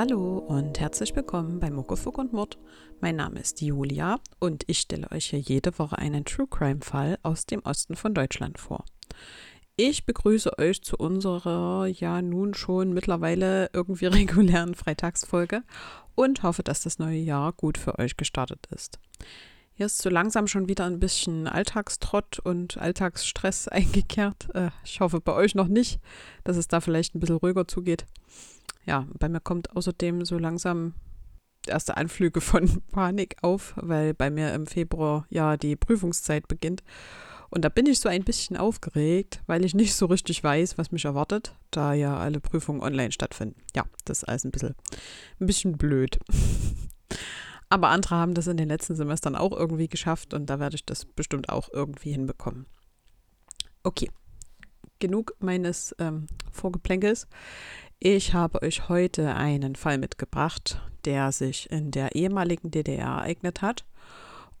Hallo und herzlich willkommen bei Muckefuck und Mord. Mein Name ist Julia und ich stelle euch hier jede Woche einen True Crime Fall aus dem Osten von Deutschland vor. Ich begrüße euch zu unserer ja nun schon mittlerweile irgendwie regulären Freitagsfolge und hoffe, dass das neue Jahr gut für euch gestartet ist. Hier ist so langsam schon wieder ein bisschen Alltagstrott und Alltagsstress eingekehrt. Äh, ich hoffe bei euch noch nicht, dass es da vielleicht ein bisschen ruhiger zugeht. Ja, bei mir kommt außerdem so langsam erste Anflüge von Panik auf, weil bei mir im Februar ja die Prüfungszeit beginnt. Und da bin ich so ein bisschen aufgeregt, weil ich nicht so richtig weiß, was mich erwartet, da ja alle Prüfungen online stattfinden. Ja, das ist alles ein bisschen, ein bisschen blöd. Aber andere haben das in den letzten Semestern auch irgendwie geschafft und da werde ich das bestimmt auch irgendwie hinbekommen. Okay, genug meines ähm, Vorgeplänkels. Ich habe euch heute einen Fall mitgebracht, der sich in der ehemaligen DDR ereignet hat.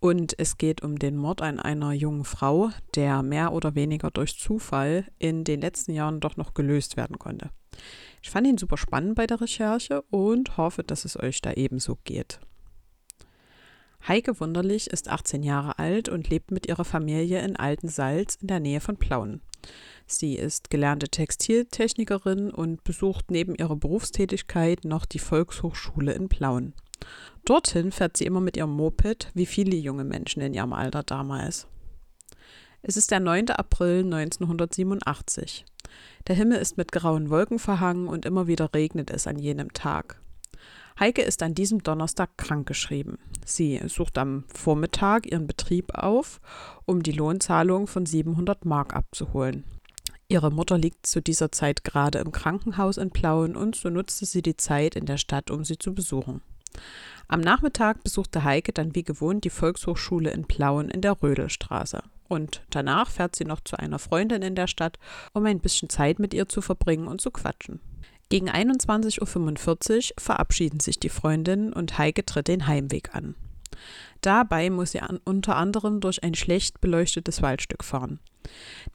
Und es geht um den Mord an einer jungen Frau, der mehr oder weniger durch Zufall in den letzten Jahren doch noch gelöst werden konnte. Ich fand ihn super spannend bei der Recherche und hoffe, dass es euch da ebenso geht. Heike Wunderlich ist 18 Jahre alt und lebt mit ihrer Familie in Altensalz in der Nähe von Plauen. Sie ist gelernte Textiltechnikerin und besucht neben ihrer Berufstätigkeit noch die Volkshochschule in Plauen. Dorthin fährt sie immer mit ihrem Moped, wie viele junge Menschen in ihrem Alter damals. Es ist der 9. April 1987. Der Himmel ist mit grauen Wolken verhangen und immer wieder regnet es an jenem Tag. Heike ist an diesem Donnerstag krankgeschrieben. Sie sucht am Vormittag ihren Betrieb auf, um die Lohnzahlung von 700 Mark abzuholen. Ihre Mutter liegt zu dieser Zeit gerade im Krankenhaus in Plauen und so nutzte sie die Zeit in der Stadt, um sie zu besuchen. Am Nachmittag besuchte Heike dann wie gewohnt die Volkshochschule in Plauen in der Rödelstraße. Und danach fährt sie noch zu einer Freundin in der Stadt, um ein bisschen Zeit mit ihr zu verbringen und zu quatschen. Gegen 21.45 Uhr verabschieden sich die Freundinnen und Heike tritt den Heimweg an. Dabei muss sie an, unter anderem durch ein schlecht beleuchtetes Waldstück fahren.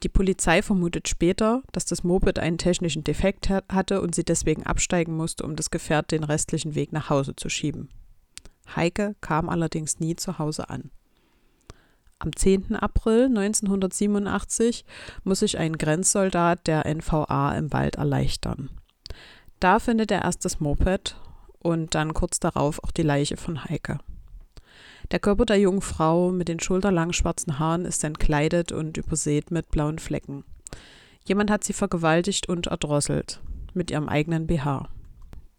Die Polizei vermutet später, dass das Moped einen technischen Defekt hatte und sie deswegen absteigen musste, um das Gefährt den restlichen Weg nach Hause zu schieben. Heike kam allerdings nie zu Hause an. Am 10. April 1987 muss sich ein Grenzsoldat der NVA im Wald erleichtern. Da findet er erst das Moped und dann kurz darauf auch die Leiche von Heike. Der Körper der jungen Frau mit den schulterlangen schwarzen Haaren ist entkleidet und übersät mit blauen Flecken. Jemand hat sie vergewaltigt und erdrosselt mit ihrem eigenen BH.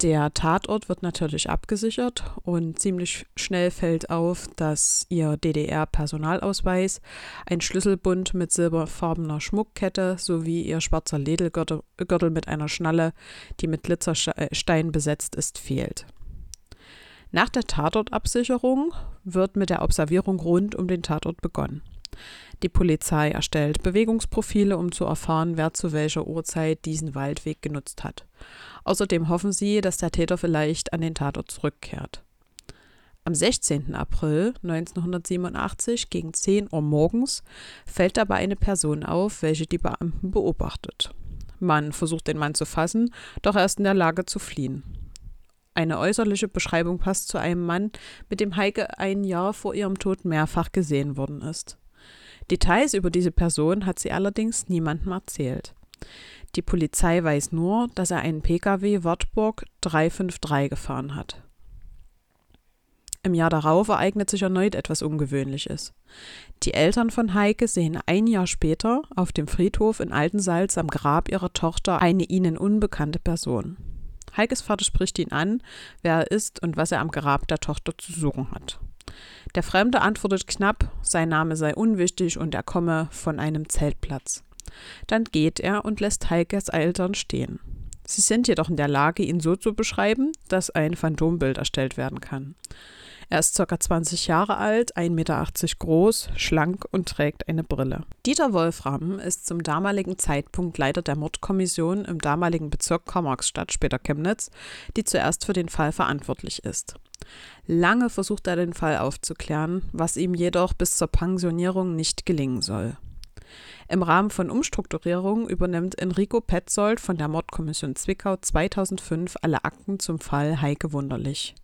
Der Tatort wird natürlich abgesichert und ziemlich schnell fällt auf, dass ihr DDR-Personalausweis, ein Schlüsselbund mit silberfarbener Schmuckkette sowie ihr schwarzer Ledergürtel mit einer Schnalle, die mit Glitzerstein besetzt ist, fehlt. Nach der Tatortabsicherung wird mit der Observierung rund um den Tatort begonnen. Die Polizei erstellt Bewegungsprofile, um zu erfahren, wer zu welcher Uhrzeit diesen Waldweg genutzt hat. Außerdem hoffen sie, dass der Täter vielleicht an den Tatort zurückkehrt. Am 16. April 1987 gegen 10 Uhr morgens fällt dabei eine Person auf, welche die Beamten beobachtet. Man versucht den Mann zu fassen, doch er ist in der Lage zu fliehen. Eine äußerliche Beschreibung passt zu einem Mann, mit dem Heike ein Jahr vor ihrem Tod mehrfach gesehen worden ist. Details über diese Person hat sie allerdings niemandem erzählt. Die Polizei weiß nur, dass er einen Pkw Wartburg 353 gefahren hat. Im Jahr darauf ereignet sich erneut etwas Ungewöhnliches. Die Eltern von Heike sehen ein Jahr später auf dem Friedhof in Altensalz am Grab ihrer Tochter eine ihnen unbekannte Person. Heikes Vater spricht ihn an, wer er ist und was er am Grab der Tochter zu suchen hat. Der Fremde antwortet knapp, sein Name sei unwichtig und er komme von einem Zeltplatz. Dann geht er und lässt Heikes Eltern stehen. Sie sind jedoch in der Lage, ihn so zu beschreiben, dass ein Phantombild erstellt werden kann. Er ist ca. 20 Jahre alt, 1,80 Meter groß, schlank und trägt eine Brille. Dieter Wolfram ist zum damaligen Zeitpunkt Leiter der Mordkommission im damaligen Bezirk Karl-Marx-Stadt, später Chemnitz, die zuerst für den Fall verantwortlich ist. Lange versucht er den Fall aufzuklären, was ihm jedoch bis zur Pensionierung nicht gelingen soll. Im Rahmen von Umstrukturierung übernimmt Enrico Petzold von der Mordkommission Zwickau 2005 alle Akten zum Fall Heike Wunderlich.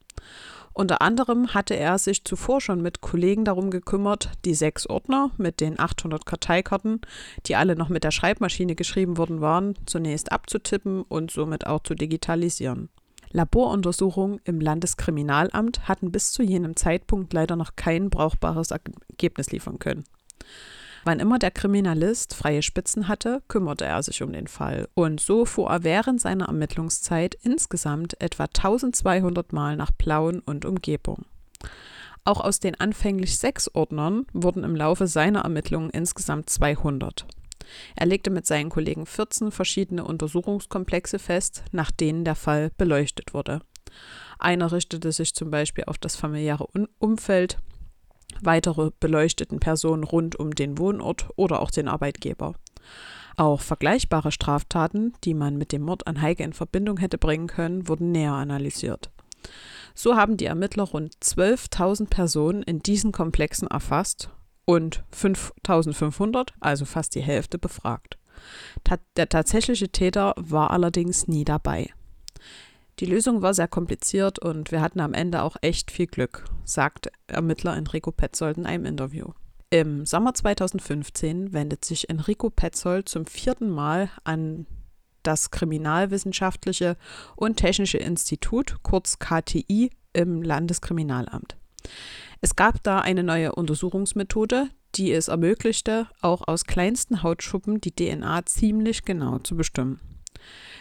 Unter anderem hatte er sich zuvor schon mit Kollegen darum gekümmert, die sechs Ordner mit den 800 Karteikarten, die alle noch mit der Schreibmaschine geschrieben worden waren, zunächst abzutippen und somit auch zu digitalisieren. Laboruntersuchungen im Landeskriminalamt hatten bis zu jenem Zeitpunkt leider noch kein brauchbares Ergebnis liefern können. Wann immer der Kriminalist freie Spitzen hatte, kümmerte er sich um den Fall. Und so fuhr er während seiner Ermittlungszeit insgesamt etwa 1200 Mal nach Plauen und Umgebung. Auch aus den anfänglich sechs Ordnern wurden im Laufe seiner Ermittlungen insgesamt 200. Er legte mit seinen Kollegen 14 verschiedene Untersuchungskomplexe fest, nach denen der Fall beleuchtet wurde. Einer richtete sich zum Beispiel auf das familiäre Umfeld, weitere beleuchteten Personen rund um den Wohnort oder auch den Arbeitgeber. Auch vergleichbare Straftaten, die man mit dem Mord an Heike in Verbindung hätte bringen können, wurden näher analysiert. So haben die Ermittler rund 12.000 Personen in diesen Komplexen erfasst und 5.500, also fast die Hälfte, befragt. Der tatsächliche Täter war allerdings nie dabei. Die Lösung war sehr kompliziert und wir hatten am Ende auch echt viel Glück, sagt Ermittler Enrico Petzold in einem Interview. Im Sommer 2015 wendet sich Enrico Petzold zum vierten Mal an das Kriminalwissenschaftliche und Technische Institut, kurz KTI, im Landeskriminalamt. Es gab da eine neue Untersuchungsmethode, die es ermöglichte, auch aus kleinsten Hautschuppen die DNA ziemlich genau zu bestimmen.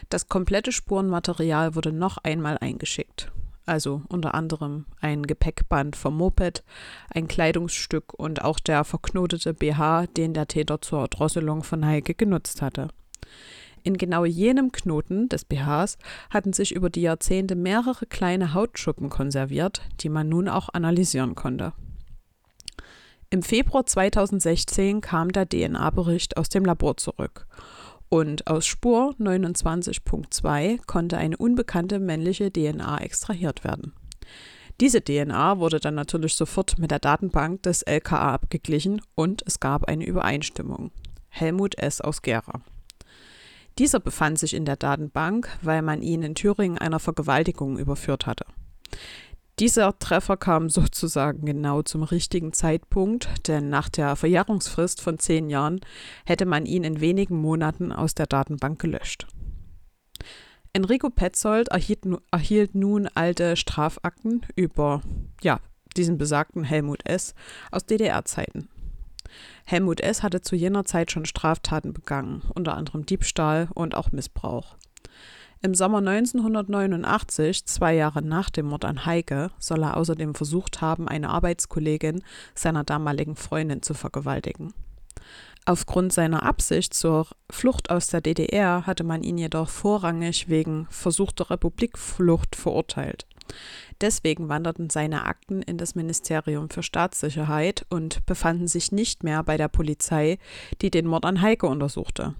Das komplette Spurenmaterial wurde noch einmal eingeschickt. Also unter anderem ein Gepäckband vom Moped, ein Kleidungsstück und auch der verknotete BH, den der Täter zur Drosselung von Heike genutzt hatte. In genau jenem Knoten des BHs hatten sich über die Jahrzehnte mehrere kleine Hautschuppen konserviert, die man nun auch analysieren konnte. Im Februar 2016 kam der DNA-Bericht aus dem Labor zurück und aus Spur 29.2 konnte eine unbekannte männliche DNA extrahiert werden. Diese DNA wurde dann natürlich sofort mit der Datenbank des LKA abgeglichen und es gab eine Übereinstimmung. Helmut S. aus Gera. Dieser befand sich in der Datenbank, weil man ihn in Thüringen einer Vergewaltigung überführt hatte. Dieser Treffer kam sozusagen genau zum richtigen Zeitpunkt, denn nach der Verjährungsfrist von zehn Jahren hätte man ihn in wenigen Monaten aus der Datenbank gelöscht. Enrico Petzold erhielt, erhielt nun alte Strafakten über ja, diesen besagten Helmut S. aus DDR-Zeiten. Helmut S. hatte zu jener Zeit schon Straftaten begangen, unter anderem Diebstahl und auch Missbrauch. Im Sommer 1989, zwei Jahre nach dem Mord an Heike, soll er außerdem versucht haben, eine Arbeitskollegin seiner damaligen Freundin zu vergewaltigen. Aufgrund seiner Absicht zur Flucht aus der DDR hatte man ihn jedoch vorrangig wegen versuchter Republikflucht verurteilt. Deswegen wanderten seine Akten in das Ministerium für Staatssicherheit und befanden sich nicht mehr bei der Polizei, die den Mord an Heike untersuchte.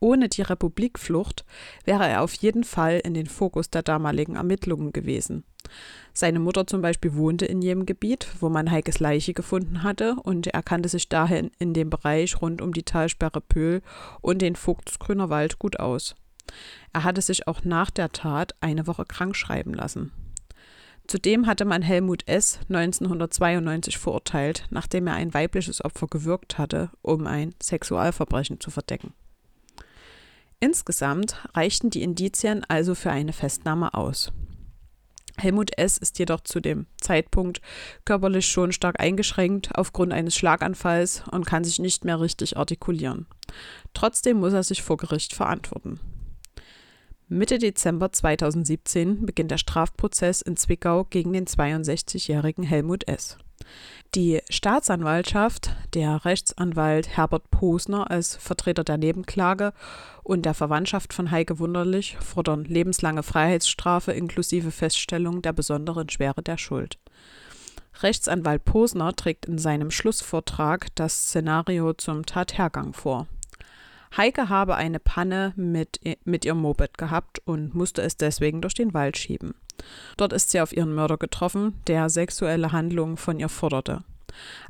Ohne die Republikflucht wäre er auf jeden Fall in den Fokus der damaligen Ermittlungen gewesen. Seine Mutter zum Beispiel wohnte in jenem Gebiet, wo man Heikes Leiche gefunden hatte, und er kannte sich daher in dem Bereich rund um die Talsperre Pöhl und den Vogtsgrüner Wald gut aus. Er hatte sich auch nach der Tat eine Woche krank schreiben lassen. Zudem hatte man Helmut S. 1992 verurteilt, nachdem er ein weibliches Opfer gewürgt hatte, um ein Sexualverbrechen zu verdecken. Insgesamt reichten die Indizien also für eine Festnahme aus. Helmut S. ist jedoch zu dem Zeitpunkt körperlich schon stark eingeschränkt aufgrund eines Schlaganfalls und kann sich nicht mehr richtig artikulieren. Trotzdem muss er sich vor Gericht verantworten. Mitte Dezember 2017 beginnt der Strafprozess in Zwickau gegen den 62-jährigen Helmut S. Die Staatsanwaltschaft, der Rechtsanwalt Herbert Posner als Vertreter der Nebenklage und der Verwandtschaft von Heike Wunderlich fordern lebenslange Freiheitsstrafe inklusive Feststellung der besonderen Schwere der Schuld. Rechtsanwalt Posner trägt in seinem Schlussvortrag das Szenario zum Tathergang vor. Heike habe eine Panne mit, mit ihrem Moped gehabt und musste es deswegen durch den Wald schieben. Dort ist sie auf ihren Mörder getroffen, der sexuelle Handlungen von ihr forderte.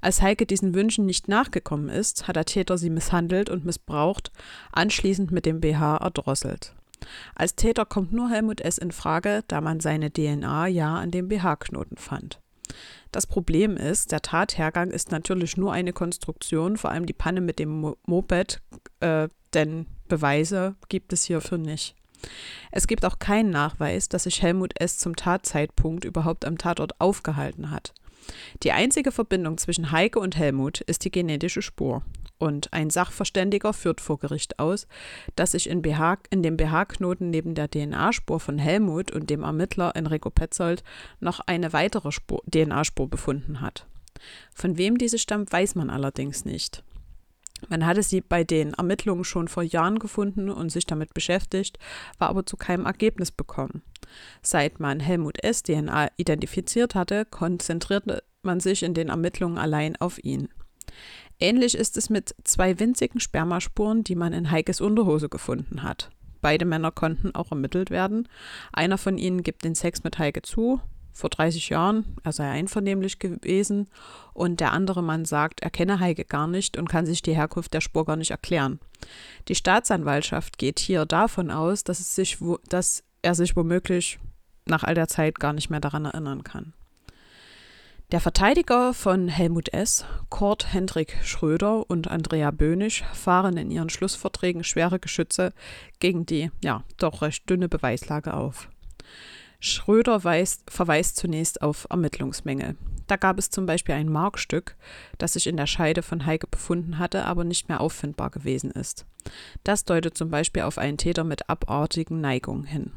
Als Heike diesen Wünschen nicht nachgekommen ist, hat der Täter sie misshandelt und missbraucht, anschließend mit dem BH erdrosselt. Als Täter kommt nur Helmut S. in Frage, da man seine DNA ja an dem BH-Knoten fand. Das Problem ist, der Tathergang ist natürlich nur eine Konstruktion, vor allem die Panne mit dem Moped, äh, denn Beweise gibt es hierfür nicht. Es gibt auch keinen Nachweis, dass sich Helmut S. zum Tatzeitpunkt überhaupt am Tatort aufgehalten hat. Die einzige Verbindung zwischen Heike und Helmut ist die genetische Spur. Und ein Sachverständiger führt vor Gericht aus, dass sich in, BH, in dem BH-Knoten neben der DNA-Spur von Helmut und dem Ermittler Enrico Petzold noch eine weitere DNA-Spur befunden hat. Von wem diese stammt, weiß man allerdings nicht. Man hatte sie bei den Ermittlungen schon vor Jahren gefunden und sich damit beschäftigt, war aber zu keinem Ergebnis bekommen. Seit man Helmut S. DNA identifiziert hatte, konzentrierte man sich in den Ermittlungen allein auf ihn. Ähnlich ist es mit zwei winzigen Spermaspuren, die man in Heikes Unterhose gefunden hat. Beide Männer konnten auch ermittelt werden. Einer von ihnen gibt den Sex mit Heike zu, vor 30 Jahren, er sei einvernehmlich gewesen, und der andere Mann sagt, er kenne Heike gar nicht und kann sich die Herkunft der Spur gar nicht erklären. Die Staatsanwaltschaft geht hier davon aus, dass, es sich, dass er sich womöglich nach all der Zeit gar nicht mehr daran erinnern kann. Der Verteidiger von Helmut S., Kurt Hendrik Schröder und Andrea Böhnisch fahren in ihren Schlussverträgen schwere Geschütze gegen die, ja, doch recht dünne Beweislage auf. Schröder weist, verweist zunächst auf Ermittlungsmängel. Da gab es zum Beispiel ein Markstück, das sich in der Scheide von Heike befunden hatte, aber nicht mehr auffindbar gewesen ist. Das deutet zum Beispiel auf einen Täter mit abartigen Neigungen hin.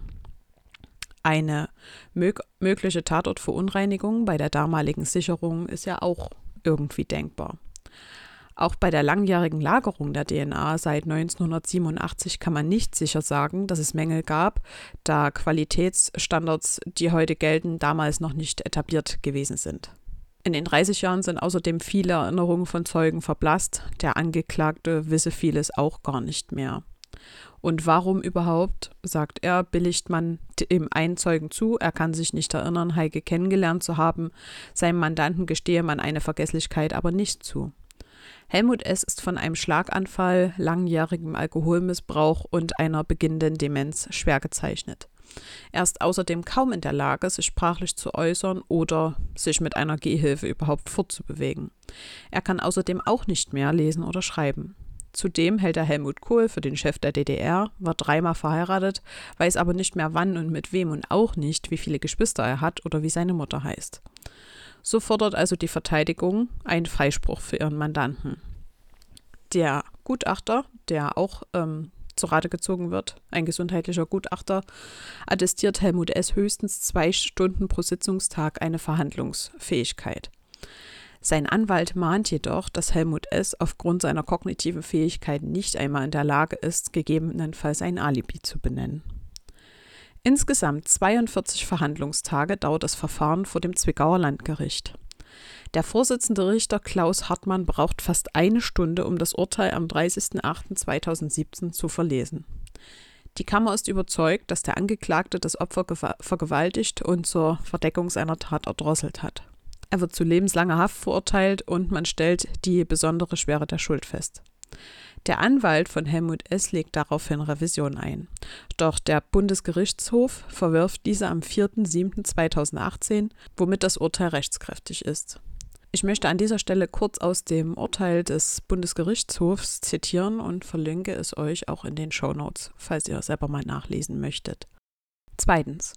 Eine mög mögliche Tatortverunreinigung bei der damaligen Sicherung ist ja auch irgendwie denkbar. Auch bei der langjährigen Lagerung der DNA seit 1987 kann man nicht sicher sagen, dass es Mängel gab, da Qualitätsstandards, die heute gelten, damals noch nicht etabliert gewesen sind. In den 30 Jahren sind außerdem viele Erinnerungen von Zeugen verblasst. Der Angeklagte wisse vieles auch gar nicht mehr. Und warum überhaupt, sagt er, billigt man dem einen Zeugen zu, er kann sich nicht erinnern, Heike kennengelernt zu haben, seinem Mandanten gestehe man eine Vergesslichkeit aber nicht zu. Helmut S. ist von einem Schlaganfall, langjährigem Alkoholmissbrauch und einer beginnenden Demenz schwer gezeichnet. Er ist außerdem kaum in der Lage, sich sprachlich zu äußern oder sich mit einer Gehhilfe überhaupt fortzubewegen. Er kann außerdem auch nicht mehr lesen oder schreiben. Zudem hält er Helmut Kohl für den Chef der DDR, war dreimal verheiratet, weiß aber nicht mehr wann und mit wem und auch nicht, wie viele Geschwister er hat oder wie seine Mutter heißt. So fordert also die Verteidigung einen Freispruch für ihren Mandanten. Der Gutachter, der auch ähm, zu Rate gezogen wird, ein gesundheitlicher Gutachter, attestiert Helmut S. höchstens zwei Stunden pro Sitzungstag eine Verhandlungsfähigkeit. Sein Anwalt mahnt jedoch, dass Helmut S. aufgrund seiner kognitiven Fähigkeiten nicht einmal in der Lage ist, gegebenenfalls ein Alibi zu benennen. Insgesamt 42 Verhandlungstage dauert das Verfahren vor dem Zwickauer Landgericht. Der Vorsitzende Richter Klaus Hartmann braucht fast eine Stunde, um das Urteil am 30.08.2017 zu verlesen. Die Kammer ist überzeugt, dass der Angeklagte das Opfer vergewaltigt und zur Verdeckung seiner Tat erdrosselt hat. Er wird zu lebenslanger Haft verurteilt und man stellt die besondere Schwere der Schuld fest. Der Anwalt von Helmut S. legt daraufhin Revision ein. Doch der Bundesgerichtshof verwirft diese am 4.7.2018, womit das Urteil rechtskräftig ist. Ich möchte an dieser Stelle kurz aus dem Urteil des Bundesgerichtshofs zitieren und verlinke es euch auch in den Show Notes, falls ihr selber mal nachlesen möchtet. Zweitens.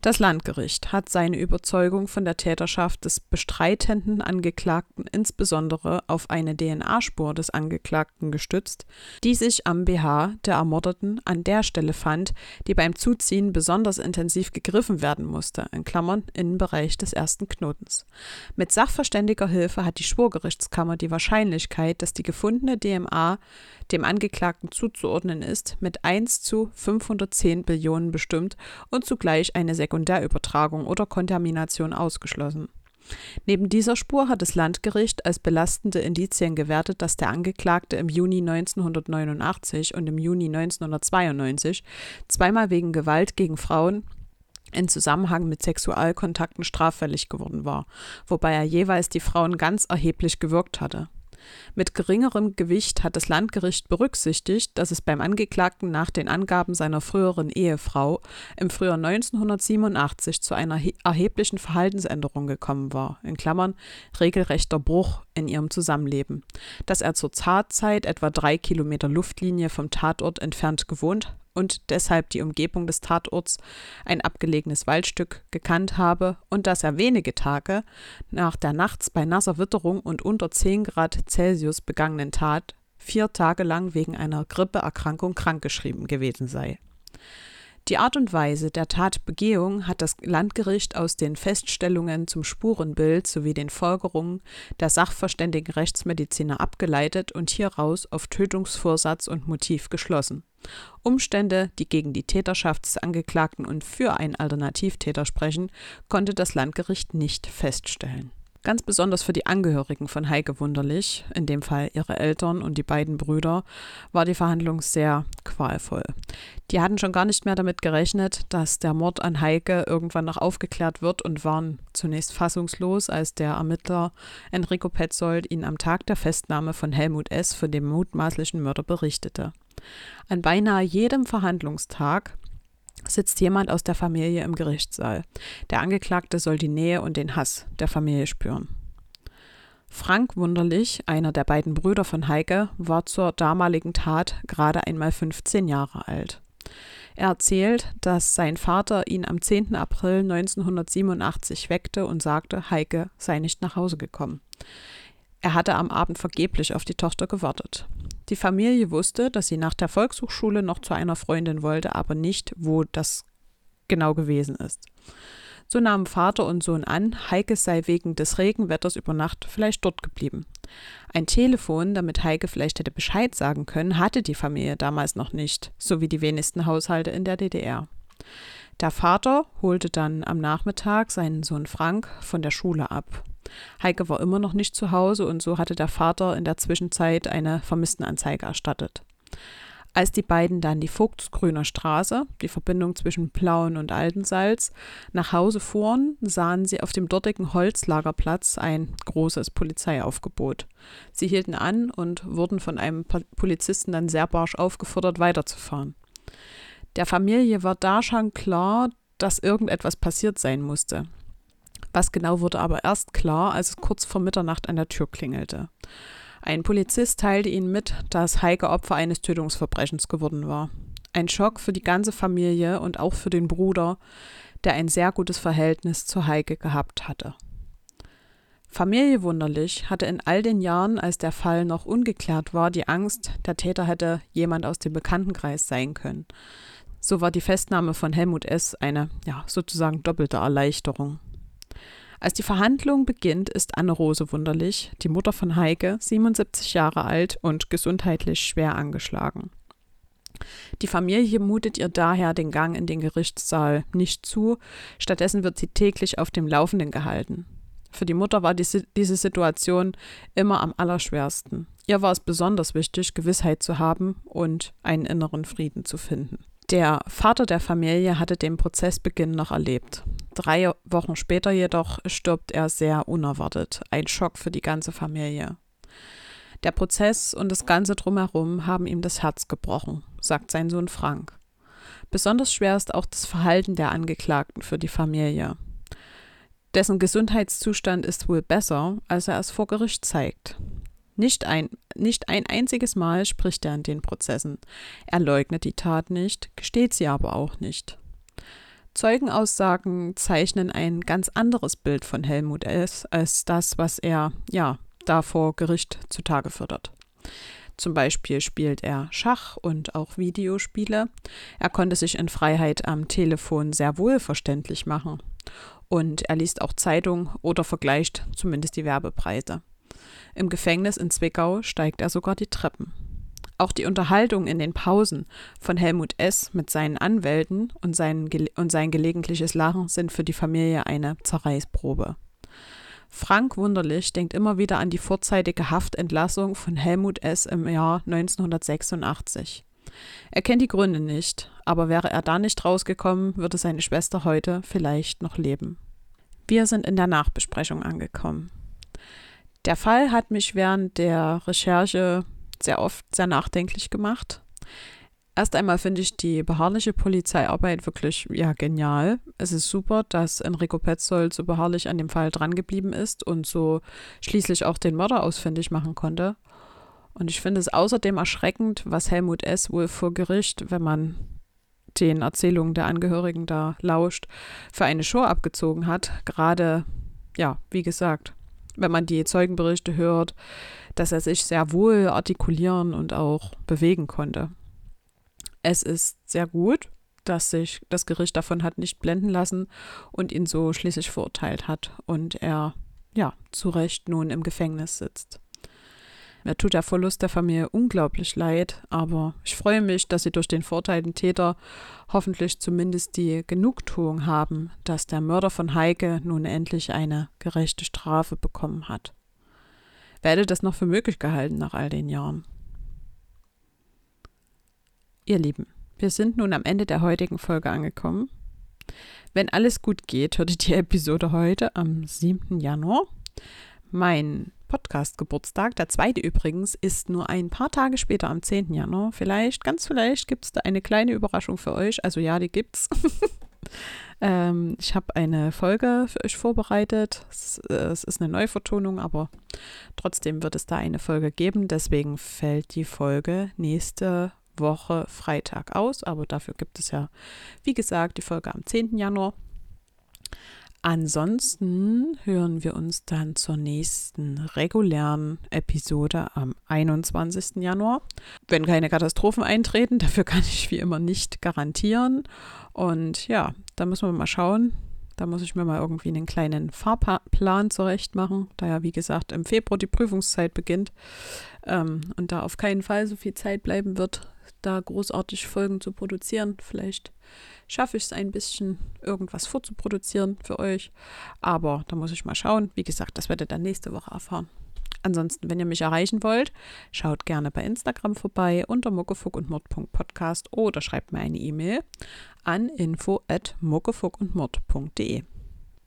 Das Landgericht hat seine Überzeugung von der Täterschaft des bestreitenden Angeklagten insbesondere auf eine DNA-Spur des Angeklagten gestützt, die sich am BH der Ermordeten an der Stelle fand, die beim Zuziehen besonders intensiv gegriffen werden musste in Klammern (im Bereich des ersten Knotens). Mit sachverständiger Hilfe hat die Schwurgerichtskammer die Wahrscheinlichkeit, dass die gefundene DNA dem Angeklagten zuzuordnen ist, mit 1 zu 510 Billionen bestimmt und zugleich eine Sekundärübertragung oder Kontamination ausgeschlossen. Neben dieser Spur hat das Landgericht als belastende Indizien gewertet, dass der Angeklagte im Juni 1989 und im Juni 1992 zweimal wegen Gewalt gegen Frauen in Zusammenhang mit Sexualkontakten straffällig geworden war, wobei er jeweils die Frauen ganz erheblich gewirkt hatte. Mit geringerem Gewicht hat das Landgericht berücksichtigt, dass es beim Angeklagten nach den Angaben seiner früheren Ehefrau im Frühjahr 1987 zu einer erheblichen Verhaltensänderung gekommen war in Klammern (regelrechter Bruch) in ihrem Zusammenleben, dass er zur Tatzeit etwa drei Kilometer Luftlinie vom Tatort entfernt gewohnt und deshalb die Umgebung des Tatorts, ein abgelegenes Waldstück, gekannt habe und dass er wenige Tage nach der nachts bei nasser Witterung und unter 10 Grad Celsius begangenen Tat vier Tage lang wegen einer Grippeerkrankung krankgeschrieben gewesen sei. Die Art und Weise der Tatbegehung hat das Landgericht aus den Feststellungen zum Spurenbild sowie den Folgerungen der sachverständigen Rechtsmediziner abgeleitet und hieraus auf Tötungsvorsatz und Motiv geschlossen Umstände, die gegen die Täterschaft des Angeklagten und für einen Alternativtäter sprechen, konnte das Landgericht nicht feststellen. Ganz besonders für die Angehörigen von Heike Wunderlich, in dem Fall ihre Eltern und die beiden Brüder, war die Verhandlung sehr qualvoll. Die hatten schon gar nicht mehr damit gerechnet, dass der Mord an Heike irgendwann noch aufgeklärt wird und waren zunächst fassungslos, als der Ermittler Enrico Petzold ihnen am Tag der Festnahme von Helmut S. von dem mutmaßlichen Mörder berichtete. An beinahe jedem Verhandlungstag sitzt jemand aus der Familie im Gerichtssaal. Der Angeklagte soll die Nähe und den Hass der Familie spüren. Frank Wunderlich, einer der beiden Brüder von Heike, war zur damaligen Tat gerade einmal 15 Jahre alt. Er erzählt, dass sein Vater ihn am 10. April 1987 weckte und sagte, Heike sei nicht nach Hause gekommen. Er hatte am Abend vergeblich auf die Tochter gewartet. Die Familie wusste, dass sie nach der Volkshochschule noch zu einer Freundin wollte, aber nicht, wo das genau gewesen ist. So nahmen Vater und Sohn an, Heike sei wegen des Regenwetters über Nacht vielleicht dort geblieben. Ein Telefon, damit Heike vielleicht hätte Bescheid sagen können, hatte die Familie damals noch nicht, so wie die wenigsten Haushalte in der DDR. Der Vater holte dann am Nachmittag seinen Sohn Frank von der Schule ab. Heike war immer noch nicht zu Hause und so hatte der Vater in der Zwischenzeit eine Vermisstenanzeige erstattet. Als die beiden dann die Vogtsgrüner Straße, die Verbindung zwischen Plauen und Altensalz, nach Hause fuhren, sahen sie auf dem dortigen Holzlagerplatz ein großes Polizeiaufgebot. Sie hielten an und wurden von einem Polizisten dann sehr barsch aufgefordert, weiterzufahren. Der Familie war da schon klar, dass irgendetwas passiert sein musste. Was genau wurde aber erst klar, als es kurz vor Mitternacht an der Tür klingelte. Ein Polizist teilte ihnen mit, dass Heike Opfer eines Tötungsverbrechens geworden war. Ein Schock für die ganze Familie und auch für den Bruder, der ein sehr gutes Verhältnis zu Heike gehabt hatte. Familie Wunderlich hatte in all den Jahren, als der Fall noch ungeklärt war, die Angst, der Täter hätte jemand aus dem Bekanntenkreis sein können. So war die Festnahme von Helmut S. eine, ja, sozusagen doppelte Erleichterung. Als die Verhandlung beginnt, ist Anne-Rose Wunderlich, die Mutter von Heike, 77 Jahre alt und gesundheitlich schwer angeschlagen. Die Familie mutet ihr daher den Gang in den Gerichtssaal nicht zu, stattdessen wird sie täglich auf dem Laufenden gehalten. Für die Mutter war diese, diese Situation immer am allerschwersten. Ihr war es besonders wichtig, Gewissheit zu haben und einen inneren Frieden zu finden. Der Vater der Familie hatte den Prozessbeginn noch erlebt. Drei Wochen später jedoch stirbt er sehr unerwartet. Ein Schock für die ganze Familie. Der Prozess und das Ganze drumherum haben ihm das Herz gebrochen, sagt sein Sohn Frank. Besonders schwer ist auch das Verhalten der Angeklagten für die Familie. Dessen Gesundheitszustand ist wohl besser, als er es vor Gericht zeigt. Nicht ein, nicht ein einziges Mal spricht er in den Prozessen. Er leugnet die Tat nicht, gesteht sie aber auch nicht. Zeugenaussagen zeichnen ein ganz anderes Bild von Helmut S. als das, was er, ja, da vor Gericht zutage fördert. Zum Beispiel spielt er Schach und auch Videospiele. Er konnte sich in Freiheit am Telefon sehr wohl verständlich machen. Und er liest auch Zeitung oder vergleicht zumindest die Werbepreise. Im Gefängnis in Zwickau steigt er sogar die Treppen. Auch die Unterhaltung in den Pausen von Helmut S. mit seinen Anwälten und, seinen, und sein gelegentliches Lachen sind für die Familie eine Zerreißprobe. Frank Wunderlich denkt immer wieder an die vorzeitige Haftentlassung von Helmut S. im Jahr 1986. Er kennt die Gründe nicht, aber wäre er da nicht rausgekommen, würde seine Schwester heute vielleicht noch leben. Wir sind in der Nachbesprechung angekommen. Der Fall hat mich während der Recherche sehr oft sehr nachdenklich gemacht. Erst einmal finde ich die beharrliche Polizeiarbeit wirklich ja genial. Es ist super, dass Enrico Petzold so beharrlich an dem Fall drangeblieben ist und so schließlich auch den Mörder ausfindig machen konnte. Und ich finde es außerdem erschreckend, was Helmut S. wohl vor Gericht, wenn man den Erzählungen der Angehörigen da lauscht, für eine Show abgezogen hat. Gerade, ja, wie gesagt, wenn man die Zeugenberichte hört, dass er sich sehr wohl artikulieren und auch bewegen konnte. Es ist sehr gut, dass sich das Gericht davon hat nicht blenden lassen und ihn so schließlich verurteilt hat und er ja zu Recht nun im Gefängnis sitzt. Mir tut der Verlust der Familie unglaublich leid, aber ich freue mich, dass sie durch den verurteilten Täter hoffentlich zumindest die Genugtuung haben, dass der Mörder von Heike nun endlich eine gerechte Strafe bekommen hat. Wer hätte das noch für möglich gehalten nach all den Jahren? Ihr Lieben, wir sind nun am Ende der heutigen Folge angekommen. Wenn alles gut geht, hört ihr die Episode heute am 7. Januar. Mein Podcast-Geburtstag, der zweite übrigens, ist nur ein paar Tage später am 10. Januar. Vielleicht, ganz vielleicht, gibt es da eine kleine Überraschung für euch. Also ja, die gibt's. ähm, ich habe eine Folge für euch vorbereitet. Es, äh, es ist eine Neuvertonung, aber trotzdem wird es da eine Folge geben. Deswegen fällt die Folge nächste Woche Freitag aus, aber dafür gibt es ja, wie gesagt, die Folge am 10. Januar. Ansonsten hören wir uns dann zur nächsten regulären Episode am 21. Januar. Wenn keine Katastrophen eintreten, dafür kann ich wie immer nicht garantieren. Und ja, da müssen wir mal schauen. Da muss ich mir mal irgendwie einen kleinen Fahrplan zurecht machen, da ja, wie gesagt, im Februar die Prüfungszeit beginnt ähm, und da auf keinen Fall so viel Zeit bleiben wird, da großartig Folgen zu produzieren. Vielleicht schaffe ich es ein bisschen, irgendwas vorzuproduzieren für euch. Aber da muss ich mal schauen. Wie gesagt, das werdet ihr dann nächste Woche erfahren. Ansonsten, wenn ihr mich erreichen wollt, schaut gerne bei Instagram vorbei unter muckefuckundmord.podcast oder schreibt mir eine E-Mail an info at muckefuckundmord.de.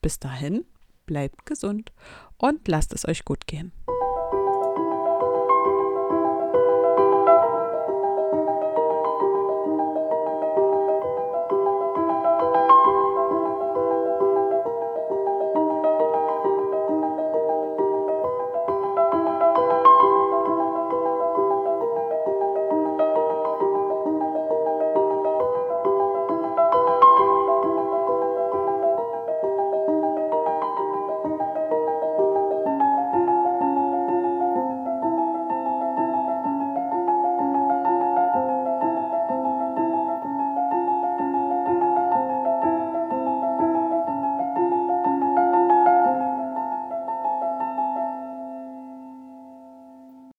Bis dahin, bleibt gesund und lasst es euch gut gehen.